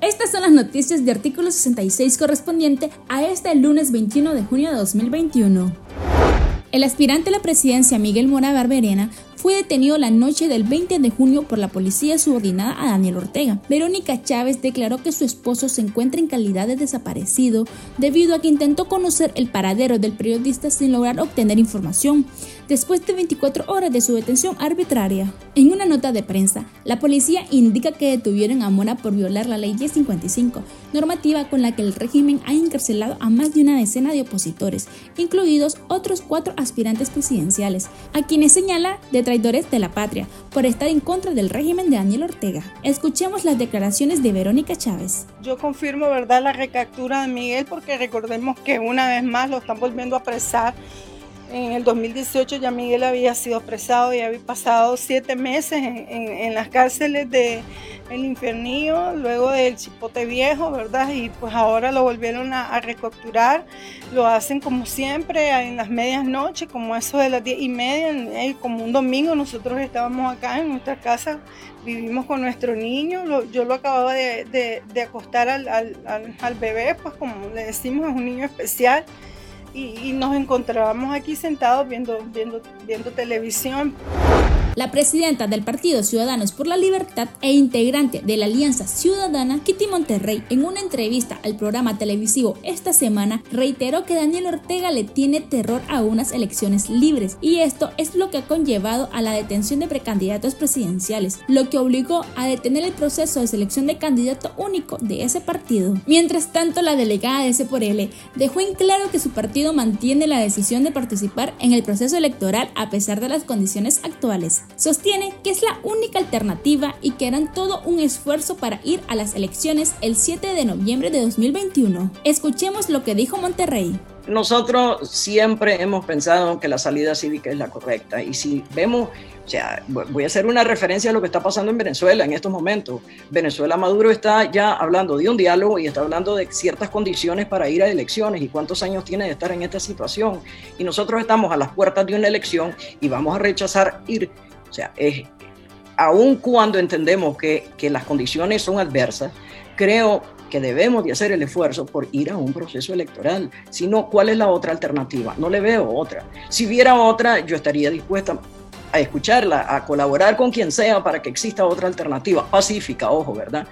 Estas son las noticias de artículo 66 correspondiente a este lunes 21 de junio de 2021. El aspirante a la presidencia Miguel Mora Barberena fue detenido la noche del 20 de junio por la policía subordinada a Daniel Ortega. Verónica Chávez declaró que su esposo se encuentra en calidad de desaparecido debido a que intentó conocer el paradero del periodista sin lograr obtener información después de 24 horas de su detención arbitraria. En una nota de prensa, la policía indica que detuvieron a Mora por violar la ley 1055, normativa con la que el régimen ha encarcelado a más de una decena de opositores, incluidos otros cuatro aspirantes presidenciales, a quienes señala de traidores de la patria por estar en contra del régimen de Daniel Ortega. Escuchemos las declaraciones de Verónica Chávez. Yo confirmo, ¿verdad?, la recaptura de Miguel porque recordemos que una vez más lo están volviendo a apresar en el 2018 ya Miguel había sido apresado y había pasado siete meses en, las cárceles de El Infiernío, luego del Chipote Viejo, ¿verdad? Y pues ahora lo volvieron a, recapturar. Lo hacen como siempre, en las medias noches, como eso de las diez y media, como un domingo. Nosotros estábamos acá en nuestra casa, vivimos con nuestro niño. yo lo acababa de, acostar al, al bebé, pues como le decimos, es un niño especial y, nos encontrábamos aquí sentados viendo, viendo, viendo televisión. La presidenta del Partido Ciudadanos por la Libertad e integrante de la Alianza Ciudadana, Kitty Monterrey, en una entrevista al programa televisivo esta semana, reiteró que Daniel Ortega le tiene terror a unas elecciones libres y esto es lo que ha conllevado a la detención de precandidatos presidenciales, lo que obligó a detener el proceso de selección de candidato único de ese partido. Mientras tanto, la delegada de ese por L dejó en claro que su partido mantiene la decisión de participar en el proceso electoral a pesar de las condiciones actuales. Sostiene que es la única alternativa y que harán todo un esfuerzo para ir a las elecciones el 7 de noviembre de 2021. Escuchemos lo que dijo Monterrey. Nosotros siempre hemos pensado que la salida cívica es la correcta y si vemos, o sea, voy a hacer una referencia a lo que está pasando en Venezuela en estos momentos. Venezuela Maduro está ya hablando de un diálogo y está hablando de ciertas condiciones para ir a elecciones y cuántos años tiene de estar en esta situación. Y nosotros estamos a las puertas de una elección y vamos a rechazar ir o sea, es, aun cuando entendemos que, que las condiciones son adversas, creo que debemos de hacer el esfuerzo por ir a un proceso electoral. Si no, ¿cuál es la otra alternativa? No le veo otra. Si viera otra, yo estaría dispuesta a escucharla, a colaborar con quien sea para que exista otra alternativa, pacífica, ojo, ¿verdad?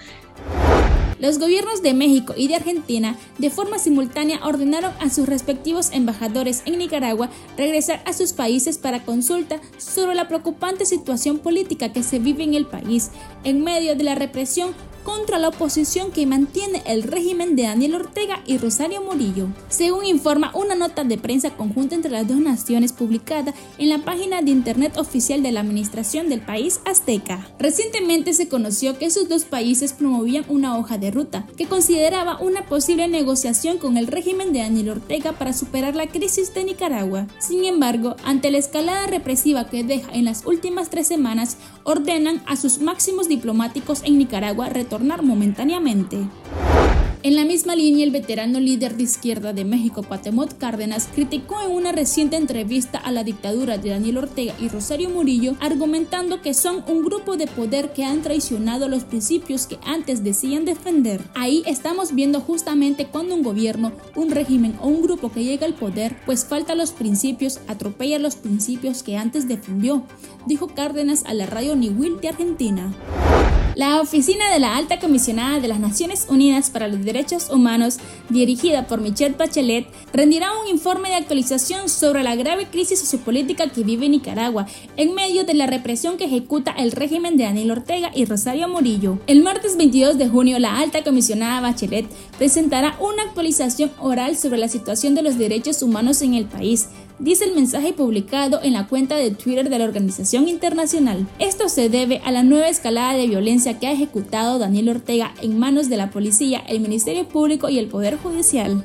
Los gobiernos de México y de Argentina de forma simultánea ordenaron a sus respectivos embajadores en Nicaragua regresar a sus países para consulta sobre la preocupante situación política que se vive en el país. En medio de la represión contra la oposición que mantiene el régimen de Daniel Ortega y Rosario Murillo, según informa una nota de prensa conjunta entre las dos naciones publicada en la página de internet oficial de la administración del país azteca. Recientemente se conoció que esos dos países promovían una hoja de ruta que consideraba una posible negociación con el régimen de Daniel Ortega para superar la crisis de Nicaragua. Sin embargo, ante la escalada represiva que deja en las últimas tres semanas, ordenan a sus máximos diplomáticos en Nicaragua retornar momentáneamente. En la misma línea, el veterano líder de izquierda de México, Cuauhtémoc Cárdenas, criticó en una reciente entrevista a la dictadura de Daniel Ortega y Rosario Murillo, argumentando que son un grupo de poder que han traicionado los principios que antes decían defender. Ahí estamos viendo justamente cuando un gobierno, un régimen o un grupo que llega al poder, pues falta los principios, atropella los principios que antes defendió, dijo Cárdenas a la radio Niwil de Argentina. La Oficina de la Alta Comisionada de las Naciones Unidas para los Derechos Humanos, dirigida por Michelle Bachelet, rendirá un informe de actualización sobre la grave crisis sociopolítica que vive Nicaragua en medio de la represión que ejecuta el régimen de Daniel Ortega y Rosario Murillo. El martes 22 de junio, la Alta Comisionada Bachelet presentará una actualización oral sobre la situación de los derechos humanos en el país dice el mensaje publicado en la cuenta de Twitter de la organización internacional. Esto se debe a la nueva escalada de violencia que ha ejecutado Daniel Ortega en manos de la policía, el Ministerio Público y el Poder Judicial.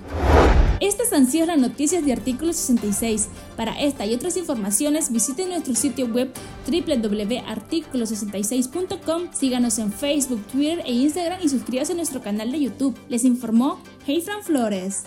Estas han sido las noticias de Artículo 66. Para esta y otras informaciones visiten nuestro sitio web www.articulo66.com, síganos en Facebook, Twitter e Instagram y suscríbanse a nuestro canal de YouTube. Les informó Heifran Flores.